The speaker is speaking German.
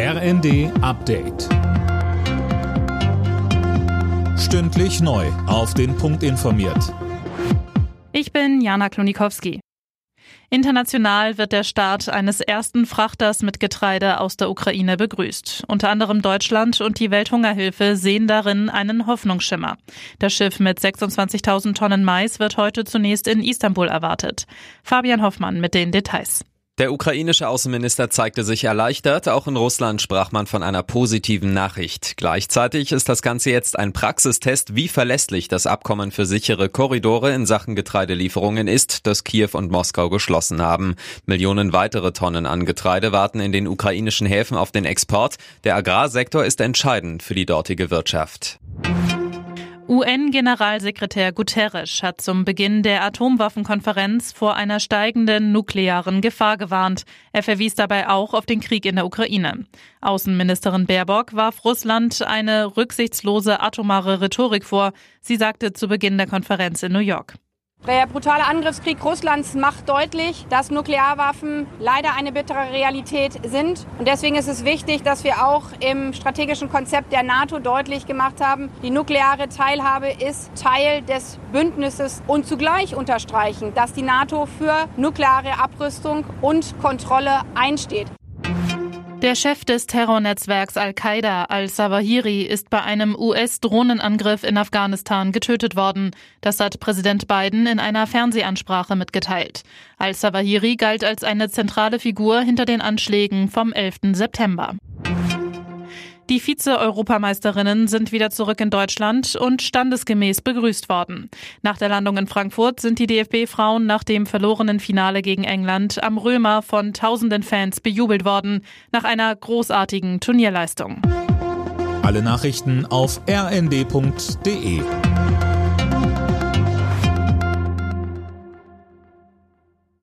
RND Update. Stündlich neu. Auf den Punkt informiert. Ich bin Jana Klonikowski. International wird der Start eines ersten Frachters mit Getreide aus der Ukraine begrüßt. Unter anderem Deutschland und die Welthungerhilfe sehen darin einen Hoffnungsschimmer. Das Schiff mit 26.000 Tonnen Mais wird heute zunächst in Istanbul erwartet. Fabian Hoffmann mit den Details. Der ukrainische Außenminister zeigte sich erleichtert. Auch in Russland sprach man von einer positiven Nachricht. Gleichzeitig ist das Ganze jetzt ein Praxistest, wie verlässlich das Abkommen für sichere Korridore in Sachen Getreidelieferungen ist, das Kiew und Moskau geschlossen haben. Millionen weitere Tonnen an Getreide warten in den ukrainischen Häfen auf den Export. Der Agrarsektor ist entscheidend für die dortige Wirtschaft. UN-Generalsekretär Guterres hat zum Beginn der Atomwaffenkonferenz vor einer steigenden nuklearen Gefahr gewarnt. Er verwies dabei auch auf den Krieg in der Ukraine. Außenministerin Baerbock warf Russland eine rücksichtslose atomare Rhetorik vor. Sie sagte zu Beginn der Konferenz in New York. Der brutale Angriffskrieg Russlands macht deutlich, dass Nuklearwaffen leider eine bittere Realität sind. Und deswegen ist es wichtig, dass wir auch im strategischen Konzept der NATO deutlich gemacht haben, die nukleare Teilhabe ist Teil des Bündnisses und zugleich unterstreichen, dass die NATO für nukleare Abrüstung und Kontrolle einsteht. Der Chef des Terrornetzwerks Al-Qaida, al-Zawahiri, ist bei einem US-Drohnenangriff in Afghanistan getötet worden. Das hat Präsident Biden in einer Fernsehansprache mitgeteilt. Al-Zawahiri galt als eine zentrale Figur hinter den Anschlägen vom 11. September. Die Vize-Europameisterinnen sind wieder zurück in Deutschland und standesgemäß begrüßt worden. Nach der Landung in Frankfurt sind die DFB-Frauen nach dem verlorenen Finale gegen England am Römer von tausenden Fans bejubelt worden, nach einer großartigen Turnierleistung. Alle Nachrichten auf rnd.de